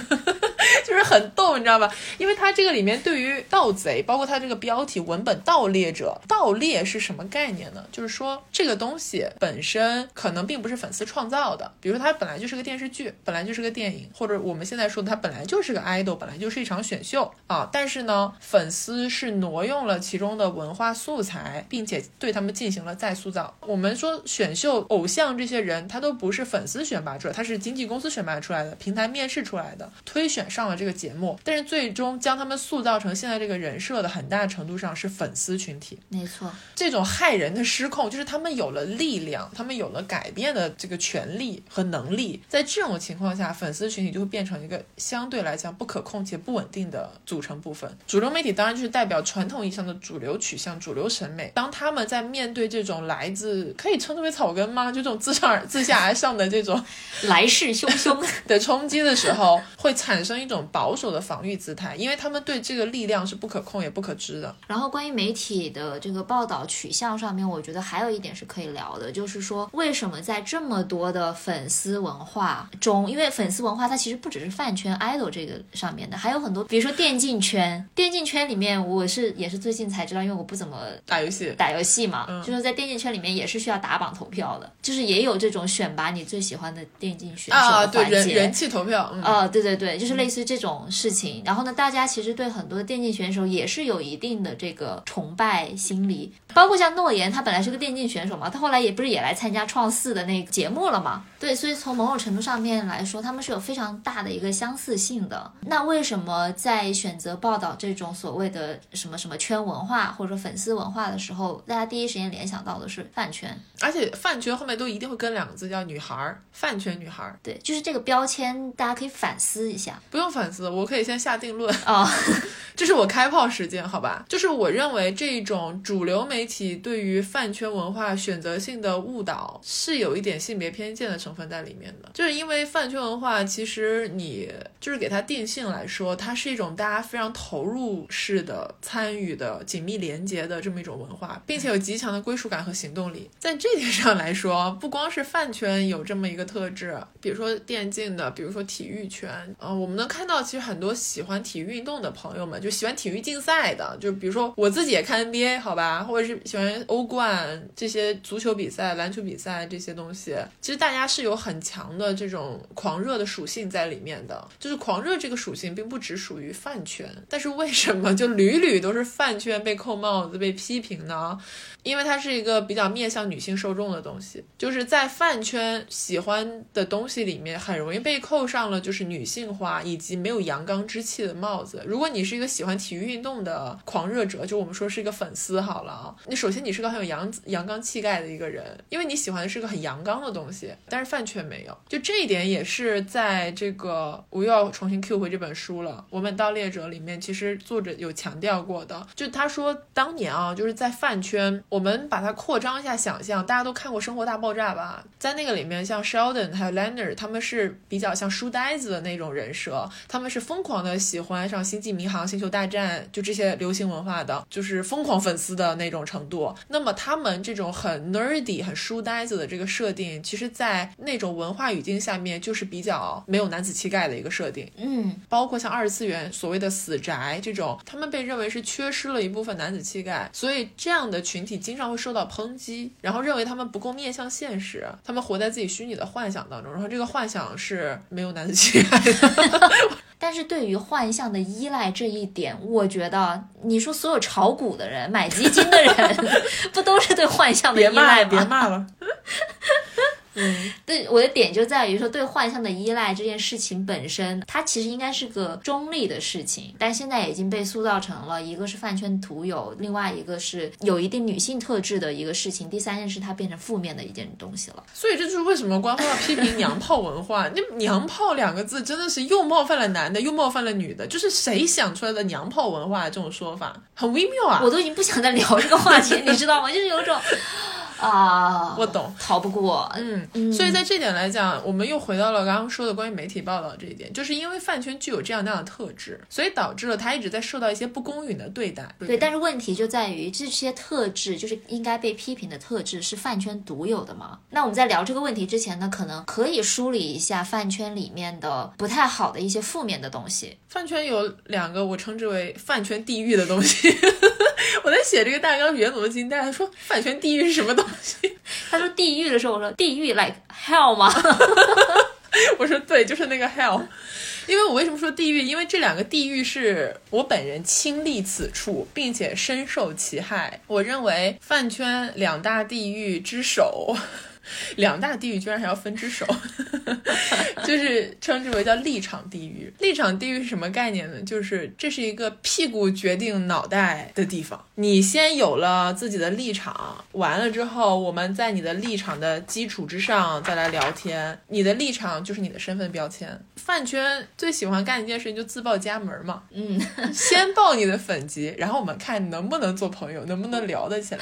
就是很逗，你知道吧？因为它这个里面对于盗贼，包括它这个标题文本盗猎者，盗猎是什么概念呢？就是说这个东西本身可能并不是粉丝创造的，比如说它本来就是个电视剧，本来就是个电影，或者我们现在说的它本来就是个 idol，本来就是一场选秀啊。但是呢，粉丝是挪用了其中的文化素材，并且对他们进行了再塑造。我们说选秀偶像这些人，他都不是粉丝选拔出来，他是经纪公司选拔出来的，平台面试出来的，推选上了这个节目。但是最终将他们塑造成现在这个人设的很大程度上是粉丝群体。没错，这种害人的失控，就是他们有了力量，他们有了改变的这个权利和能力。在这种情况下，粉丝群体就会变成一个相对来讲不可控且不稳定的组成部分。主流媒体当然就是代表传统意义上的主流取向、主流审美。当他们在面对这种来自可以称之为草根吗？就这种自上而自下而上的这种 来势汹汹。的冲击的时候，会产生一种保守的防御姿态，因为他们对这个力量是不可控也不可知的。然后关于媒体的这个报道取向上面，我觉得还有一点是可以聊的，就是说为什么在这么多的粉丝文化中，因为粉丝文化它其实不只是饭圈、idol 这个上面的，还有很多，比如说电竞圈，电竞圈里面我是也是最近才知道，因为我不怎么打游戏，打游戏嘛，嗯就是在电竞圈里面也是需要打榜投票的，就是也有这种选拔你最喜欢的电竞选手啊，对的环节。人人气投票，嗯，啊、对对对，就是类似就这种事情。然后呢，大家其实对很多电竞选手也是有一定的这个崇拜心理，包括像诺言，他本来是个电竞选手嘛，他后来也不是也来参加创四的那个节目了嘛？对，所以从某种程度上面来说，他们是有非常大的一个相似性的。那为什么在选择报道这种所谓的什么什么圈文化或者粉丝文化的时候，大家第一时间联想到的是饭圈？而且饭圈后面都一定会跟两个字叫女孩儿，饭圈女孩儿。对，就是这个标签，大家可以反思一下。不用反思，我可以先下定论啊，这是我开炮时间，好吧？就是我认为这种主流媒体对于饭圈文化选择性的误导，是有一点性别偏见的成分在里面的。就是因为饭圈文化，其实你就是给它定性来说，它它是一种大家非常投入式的参与的、紧密连接的这么一种文化，并且有极强的归属感和行动力。在这点上来说，不光是饭圈有这么一个特质，比如说电竞的，比如说体育圈，呃，我们能看到其实很多喜欢体育运动的朋友们，就喜欢体育竞赛的，就比如说我自己也看 NBA，好吧，或者是喜欢欧冠这些足球比赛、篮球比赛这些东西，其实大家是有很强的这种狂热的属性在里面的。就是狂热这个属性并不只属于饭圈，但是为什么就屡屡都是饭圈被扣帽子、被批评呢？因为它是一个比较面向女性受众的东西，就是在饭圈喜欢的东西里面，很容易被扣上了就是女性化以及没有阳刚之气的帽子。如果你是一个喜欢体育运动的狂热者，就我们说是一个粉丝好了啊，你首先你是个很有阳阳刚气概的一个人，因为你喜欢的是个很阳刚的东西，但是饭圈没有，就这一点也是在这个我又要重新 Q 回这本书了，《我们盗猎者》里面其实作者有强调过的，就他说当年啊，就是在饭圈。我们把它扩张一下想象，大家都看过《生活大爆炸》吧？在那个里面，像 Sheldon 还有 Leonard，他们是比较像书呆子的那种人设，他们是疯狂的喜欢上《星际迷航》《星球大战》就这些流行文化的，就是疯狂粉丝的那种程度。那么他们这种很 nerdy、很书呆子的这个设定，其实，在那种文化语境下面，就是比较没有男子气概的一个设定。嗯，包括像二次元所谓的死宅这种，他们被认为是缺失了一部分男子气概，所以这样的群体。经常会受到抨击，然后认为他们不够面向现实，他们活在自己虚拟的幻想当中，然后这个幻想是没有男子气概的。但是对于幻象的依赖这一点，我觉得你说所有炒股的人、买基金的人，不都是对幻象的依赖吗？别骂了。嗯，对，我的点就在于说，对幻象的依赖这件事情本身，它其实应该是个中立的事情，但现在已经被塑造成了一个是饭圈徒有，另外一个是有一定女性特质的一个事情，第三件事它变成负面的一件东西了。所以这就是为什么官方要批评娘炮文化。那娘炮两个字真的是又冒犯了男的，又冒犯了女的，就是谁想出来的娘炮文化这种说法，很微妙啊。我都已经不想再聊这个话题，你知道吗？就是有种。啊，我懂，逃不过。嗯，所以在这点来讲，我们又回到了刚刚说的关于媒体报道这一点，就是因为饭圈具有这样那样的特质，所以导致了他一直在受到一些不公允的对待。对，但是问题就在于这些特质，就是应该被批评的特质，是饭圈独有的吗？那我们在聊这个问题之前呢，可能可以梳理一下饭圈里面的不太好的一些负面的东西。饭圈有两个我称之为饭圈地狱的东西。我在写这个大纲，袁总都惊呆了，说饭圈地狱是什么东西？他说地狱的时候，我说地狱 like hell 吗？我说对，就是那个 hell。因为我为什么说地狱？因为这两个地狱是我本人亲历此处，并且深受其害。我认为饭圈两大地狱之首。两大地狱居然还要分只手，就是称之为叫立场地狱。立场地狱是什么概念呢？就是这是一个屁股决定脑袋的地方。你先有了自己的立场，完了之后，我们在你的立场的基础之上再来聊天。你的立场就是你的身份标签。饭圈最喜欢干一件事情就自报家门嘛，嗯，先报你的粉级，然后我们看能不能做朋友，能不能聊得起来。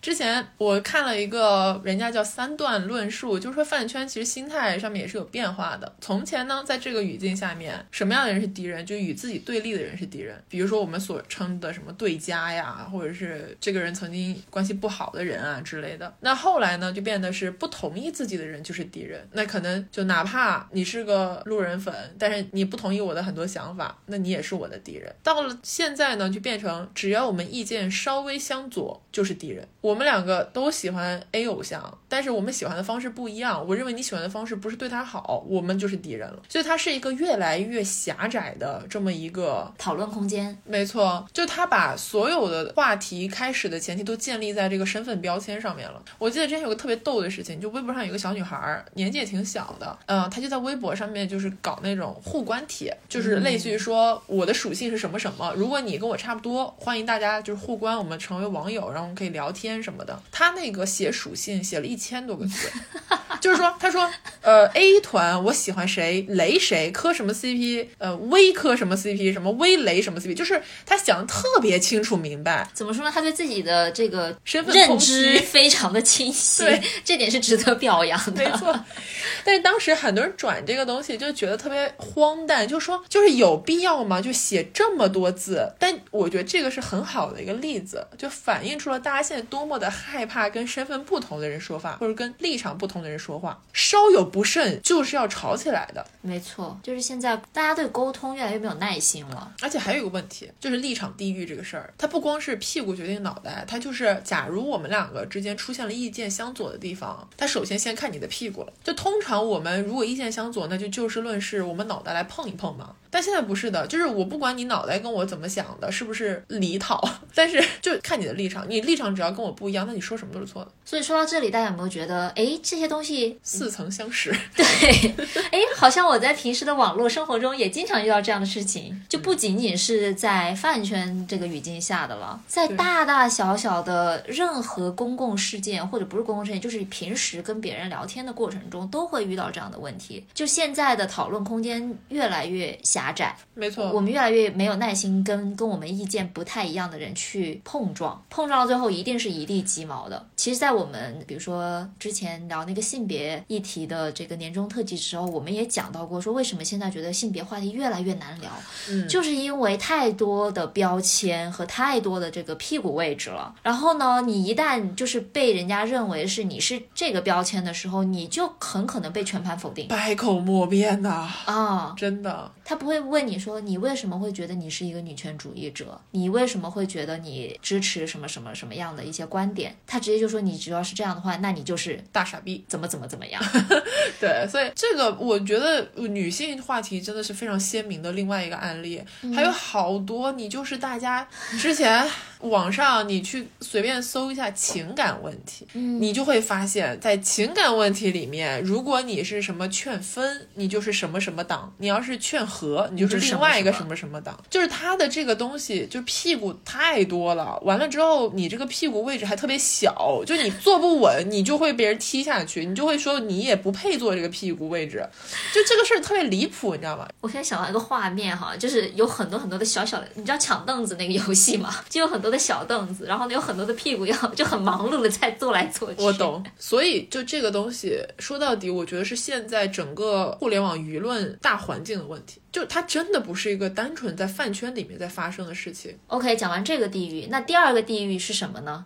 之前我看了一个人家叫三段论述，就是说饭圈其实心态上面也是有变化的。从前呢，在这个语境下面，什么样的人是敌人？就与自己对立的人是敌人。比如说我们所称的什么对家呀，或者是这个人曾经关系不好的人啊之类的。那后来呢，就变得是不同意自己的人就是敌人。那可能就哪怕你是个路人粉，但是你不同意我的很多想法，那你也是我的敌人。到了现在呢，就变成只要我们意见稍微相左就是敌人。我。们两个都喜欢 A 偶像，但是我们喜欢的方式不一样。我认为你喜欢的方式不是对他好，我们就是敌人了。所以它是一个越来越狭窄的这么一个讨论空间。没错，就他把所有的话题开始的前提都建立在这个身份标签上面了。我记得之前有个特别逗的事情，就微博上有个小女孩，年纪也挺小的，嗯、她就在微博上面就是搞那种互关帖，就是类似于说我的属性是什么什么，如果你跟我差不多，欢迎大家就是互关，我们成为网友，然后我们可以聊天什么的。他那个写属性写了一千多个字。就是说，他说，呃，A 团我喜欢谁，雷谁，磕什么 CP，呃，微磕什么 CP，什么微雷什么 CP，就是他想的特别清楚明白。怎么说呢？他对自己的这个身份认知非常的清晰对，这点是值得表扬的。没错，但是当时很多人转这个东西就觉得特别荒诞，就说就是有必要吗？就写这么多字？但我觉得这个是很好的一个例子，就反映出了大家现在多么的害怕跟身份不同的人说话，或者跟立场不同的人说话，稍有不慎就是要吵起来的。没错，就是现在大家对沟通越来越没有耐心了。而且还有一个问题，就是立场地域这个事儿，它不光是屁股决定脑袋，它就是假如我们两个之间出现了意见相左的地方，它首先先看你的屁股了。就通常我们如果意见相左，那就就事论事，我们脑袋来碰一碰嘛。但现在不是的，就是我不管你脑袋跟我怎么想的，是不是离讨，但是就看你的立场，你立场只要跟我不一样，那你说什么都是错的，所以说到这里，大家有没有觉得，哎，这些东西，似曾相识。对，哎，好像我在平时的网络生活中也经常遇到这样的事情，就不仅仅是在饭圈这个语境下的了，在大大小小的任何公共事件或者不是公共事件，就是平时跟别人聊天的过程中，都会遇到这样的问题。就现在的讨论空间越来越狭窄，没错，我们越来越没有耐心跟跟我们意见不太一样的人去碰撞，碰撞到最后一定是一地鸡毛的。其实，在我们比如说之前聊那个性别议题的这个年终特辑时候，我们也讲到过，说为什么现在觉得性别话题越来越难聊，嗯就是因为太多的标签和太多的这个屁股位置了。然后呢，你一旦就是被人家认为是你是这个标签的时候，你就很可能被全盘否定百口莫辩呐、啊。真的。他不会问你说你为什么会觉得你是一个女权主义者，你为什么会觉得你支持什么什么什么样的一些观点，他直接就说你只要是这样的话，那你就是大傻逼，怎么怎么怎么样。对，所以这个我觉得女性话题真的是非常鲜明的另外一个案例，还有好多你就是大家之前网上你去随便搜一下情感问题，嗯你就会发现，在情感问题里面，如果你是什么劝分，你就是什么什么党；你要是劝和，你就是另外一个什么什么什么党。就是他的这个东西，就屁股太多了，完了之后，你这个屁股位置还特别小，就你坐不稳，你就会被人踢下去，你就会说你也不配坐这个屁股位置，就这个事儿特别离谱，你知道吗？我现在想到一个画面哈，就是有很多很多的小小的，你知道抢凳子那个游戏吗？就有很多的小凳子，然后呢有很多的屁股要就很忙碌的在坐来坐去。我。懂，所以就这个东西说到底，我觉得是现在整个互联网舆论大环境的问题，就它真的不是一个单纯在饭圈里面在发生的事情，OK，讲完这个地狱，那第二个地狱是什么呢？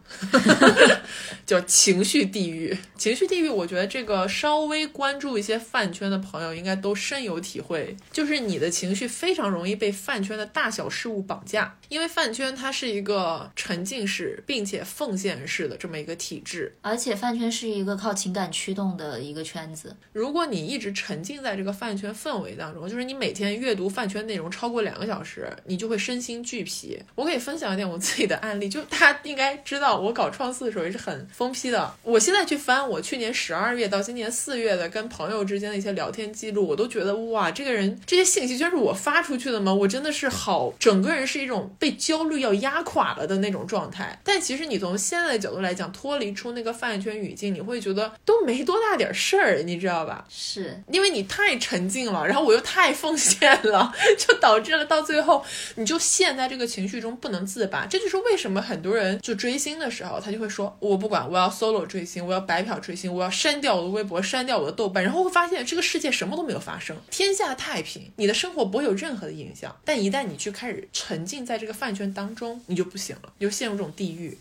叫情绪地狱。情绪地狱，我觉得这个稍微关注一些饭圈的朋友应该都深有体会，就是你的情绪非常容易被饭圈的大小事物绑架，因为饭圈它是一个沉浸式并且奉献式的这么一个体制。而且饭圈是一个靠情感驱动的一个圈子，如果你一直沉浸在这个饭圈氛围当中，就是你每天阅读饭圈内容超过两个小时，你就会身心俱疲。我可以分享一点我自己的案例，就大家应该知道，我搞创四的时候也是很疯批的。我现在去翻我去年十二月到今年四月的跟朋友之间的一些聊天记录，我都觉得哇，这个人这些信息居然是我发出去的吗？我真的是好，整个人是一种被焦虑要压垮了的那种状态。但其实你从现在的角度来讲，脱离出那个饭圈语境，你会觉得都没多大点事儿，你知道吧？是因为你太沉浸了，然后我又太奉献了，就导致了到最后你就陷在这个情绪中不能自拔。这就是为什么很多人就追星的时候，他就会说我不管，我要 solo 追星，我要白嫖追星，我要删掉我的微博，删掉我的豆瓣，然后会发现这个世界什么都没有发生，天下太平，你的生活不会有任何的影响。但一旦你去开始沉浸在这个饭圈当中，你就不行了，你就陷入这种地狱。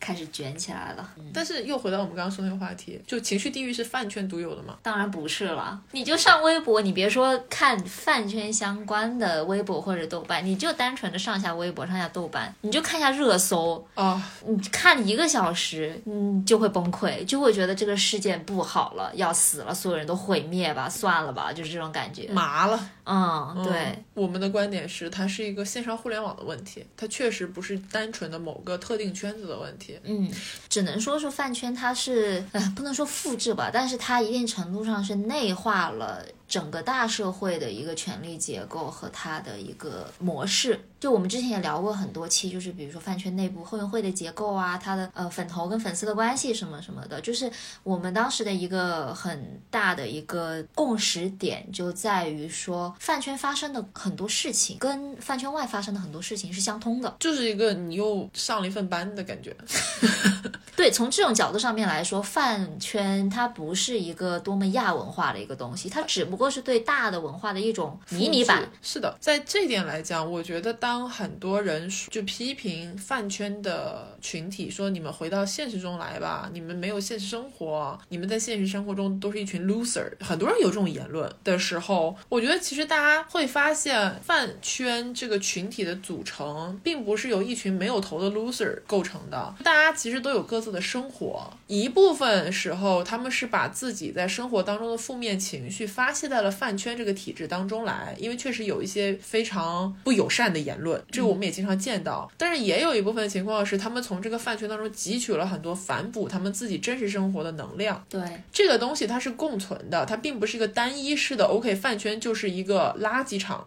开始卷起来了。但是又回到我们刚刚说那个话题，就情绪地狱是饭圈独有的吗？当然不是了，你就上微博，你别说看饭圈相关的微博或者豆瓣，你就单纯的上下微博、上下豆瓣，你就看一下热搜，啊、你看一个小时，嗯，就会崩溃，就会觉得这个事件不好了，要死了，所有人都毁灭吧，算了吧，就是这种感觉。麻了。嗯，对，嗯我们的观点是，它是一个线上互联网的问题，它确实不是单纯的某个特定圈子的问题。嗯，只能说是饭圈它是，呃，不能说复制吧，但是它一定程度上是内化了整个大社会的一个权力结构和它的一个模式。就我们之前也聊过很多期，就是比如说饭圈内部后援会的结构啊，它的呃粉头跟粉丝的关系什么什么的，就是我们当时的一个很大的一个共识点就在于说，饭圈发生的很多事情跟饭圈外发生的很多事情是相通的。就是一个你又上了一份班的感觉。对，从这种角度上面来说，饭圈它不是一个多么亚文化的一个东西，它只不过是对大的文化的一种迷你版。是的，在这点来讲，我觉得当很多人就批评饭圈的群体说你们回到现实中来吧，你们没有现实生活，你们在现实生活中都是一群 loser，很多人有这种言论的时候，我觉得其实大家会发现饭圈这个群体的组成，并不是由一群没有头的 loser 构成的，大家其实都有各自的生活，一部分时候他们是把自己在生活当中的负面情绪发泄在了饭圈这个体制当中来，因为确实有一些非常不友善的言论，这个我们也经常见到。但是也有一部分情况是，他们从这个饭圈当中汲取了很多反哺他们自己真实生活的能量。对，这个东西它是共存的，它并不是一个单一式的。OK，饭圈就是一个垃圾场，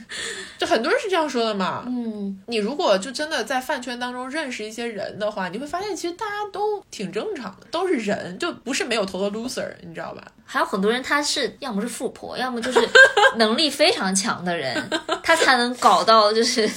就很多人是这样说的嘛。嗯，你如果就真的在饭圈当中认识一些人的话，你会发现其实大家都挺正常的，都是人，就不是没有头的 loser，你知道吧？还有很多人他是要么是富婆，要么就是能力非常强的人，他才能搞到就是。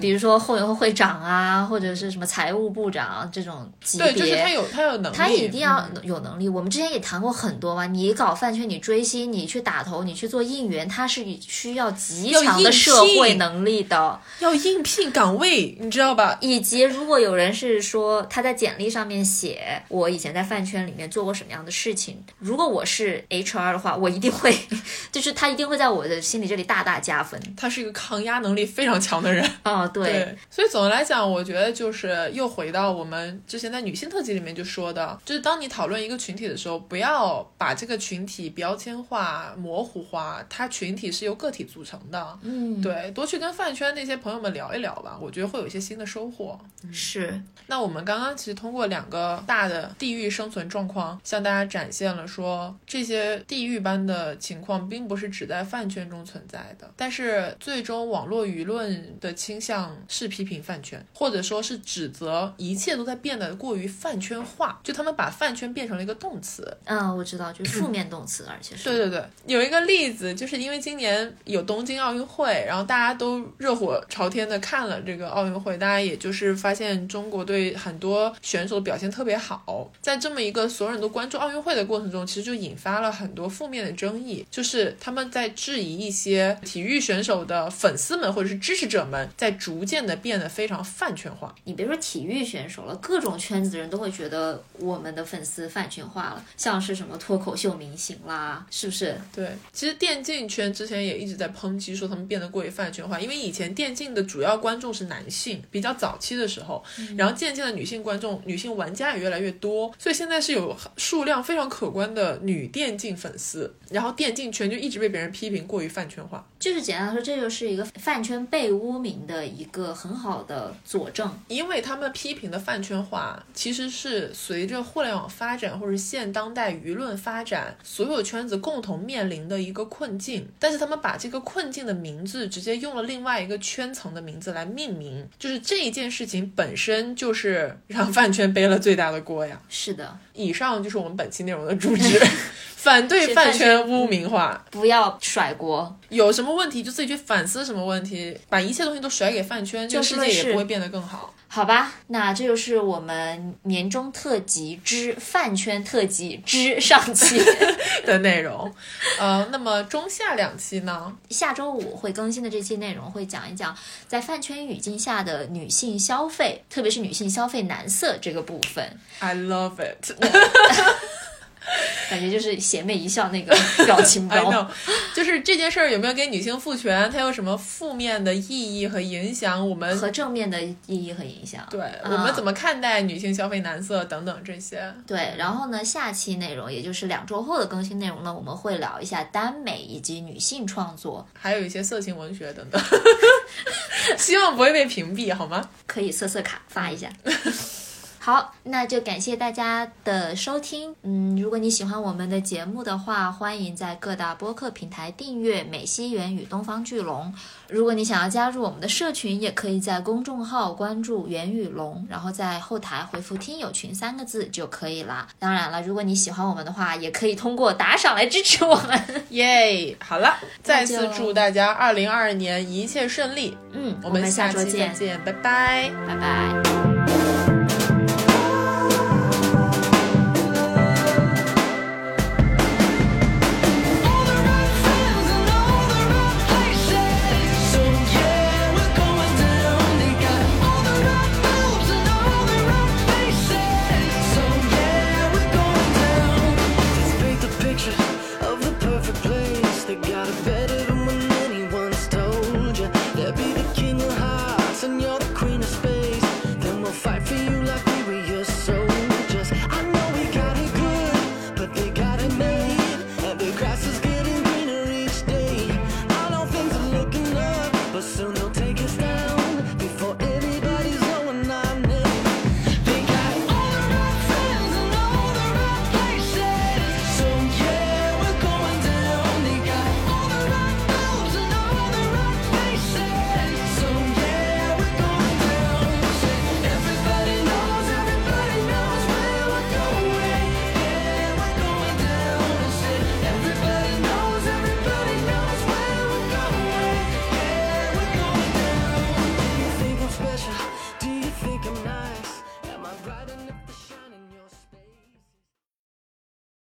比如说后援会会长啊，或者是什么财务部长啊这种级别，对，就是他有他有能力，他一定要嗯有能力。我们之前也谈过很多嘛，你搞饭圈，你追星，你去打头，你去做应援，他是需要极强的社会能力的。要应聘岗位，你知道吧？以及如果有人是说他在简历上面写我以前在饭圈里面做过什么样的事情，如果我是 HR 的话，我一定会，就是他一定会在我的心里这里大大加分。他是一个抗压能力非常强的人。哦，对，对，所以总的来讲，我觉得就是又回到我们之前在女性特辑里面就说的，就是当你讨论一个群体的时候，不要把这个群体标签化、模糊化，它群体是由个体组成的。嗯，对，多去跟饭圈那些朋友们聊一聊吧，我觉得会有一些新的收获。是，那我们刚刚其实通过两个大的地域生存状况，向大家展现了说这些地域般的情况，并不是只在饭圈中存在的。但是最终网络舆论的倾向是批评饭圈，或者说是指责一切都在变得过于饭圈化，就他们把饭圈变成了一个动词。嗯，我知道，就是负面动词，而且是对对对，有一个例子，就是因为今年有东京奥运会，然后大家都热火朝天的看了这个奥运会，大家也就是发现中国队很多选手表现特别好，在这么一个所有人都关注奥运会的过程中，其实就引发了很多负面的争议，就是他们在质疑一些体育选手的粉丝们或者是支持者们，在逐渐的变得非常饭圈化。你别说体育选手了，各种圈子的人都会觉得我们的粉丝饭圈化了，像是什么脱口秀明星啦，是不是？对，其实电竞圈之前也一直在抨击说他们变得过于饭圈化，因为以前电竞的主要观众是男性，比较早期的时候，然后渐渐的女性观众、女性玩家也越来越多，所以现在是有数量非常可观的女电竞粉丝，然后电竞圈就一直被别人批评过于饭圈化。就是简单来说，这就是一个饭圈被污名的一个很好的佐证。因为他们批评的饭圈化，其实是随着互联网发展或者现当代舆论发展，所有圈子共同面临的一个困境。但是他们把这个困境的名字直接用了另外一个圈层的名字来命名，就是这一件事情本身就是让饭圈背了最大的锅呀。是的，以上就是我们本期内容的主旨，反对饭圈污名化。不要甩锅。有什么么问题就自己去反思什么问题，把一切东西都甩给饭圈，这个世界也不会变得更好。好吧，那这就是我们年终特辑之饭圈特辑之上期 的内容。呃，那么中下两期呢？下周五会更新的这期内容会讲一讲在饭圈语境下的女性消费，特别是女性消费男色这个部分。I love it。感觉就是邪魅一笑那个 表情包，就是这件事儿有没有给女性赋权？它有什么负面的意义和影响？我们和正面的意义和影响？对我们怎么看待女性消费男色等等这些？对，然后呢，下期内容也就是两周后的更新内容呢，我们会聊一下耽美以及女性创作，还有一些色情文学等等，希望不会被屏蔽，好吗？可以色色卡发一下。好，那就感谢大家的收听。嗯，如果你喜欢我们的节目的话，欢迎在各大播客平台订阅《美西园与东方巨龙》。如果你想要加入我们的社群，也可以在公众号关注“元与龙”，然后在后台回复“听友群”三个字就可以了。当然了，如果你喜欢我们的话，也可以通过打赏来支持我们。耶！好了，再次祝大家二零二二年一切顺利。嗯，我们下周见，拜拜，拜拜。